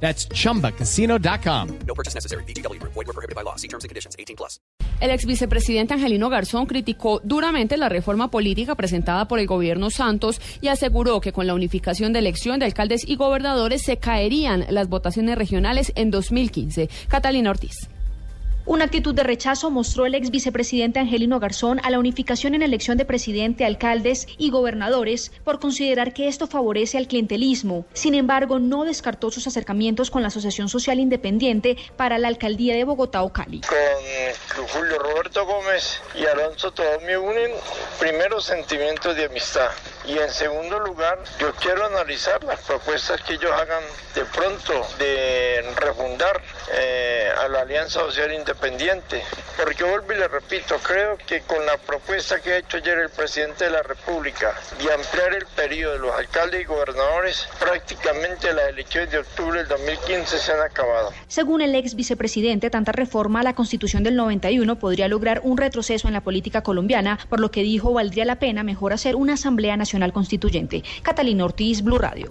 That's chumbacasino.com. No purchase necessary. BGW. Void were prohibited by law. See terms and conditions. 18 plus. El ex vicepresidente Angelino Garzón criticó duramente la reforma política presentada por el gobierno Santos y aseguró que con la unificación de elección de alcaldes y gobernadores se caerían las votaciones regionales en 2015. Catalina Ortiz. Una actitud de rechazo mostró el ex vicepresidente Angelino Garzón a la unificación en elección de presidente, alcaldes y gobernadores por considerar que esto favorece al clientelismo. Sin embargo, no descartó sus acercamientos con la Asociación Social Independiente para la alcaldía de Bogotá o Cali. Con Julio Roberto Gómez y Alonso todos me unen primeros sentimientos de amistad. Y en segundo lugar, yo quiero analizar las propuestas que ellos hagan de pronto de refundar eh, a la Alianza Social Independiente. Porque vuelvo y le repito, creo que con la propuesta que ha hecho ayer el presidente de la República de ampliar el periodo de los alcaldes y gobernadores, prácticamente las elecciones de octubre del 2015 se han acabado. Según el ex vicepresidente, tanta reforma a la Constitución del 91 podría lograr un retroceso en la política colombiana, por lo que dijo valdría la pena mejor hacer una Asamblea Nacional Constituyente. Catalina Ortiz, Blue Radio.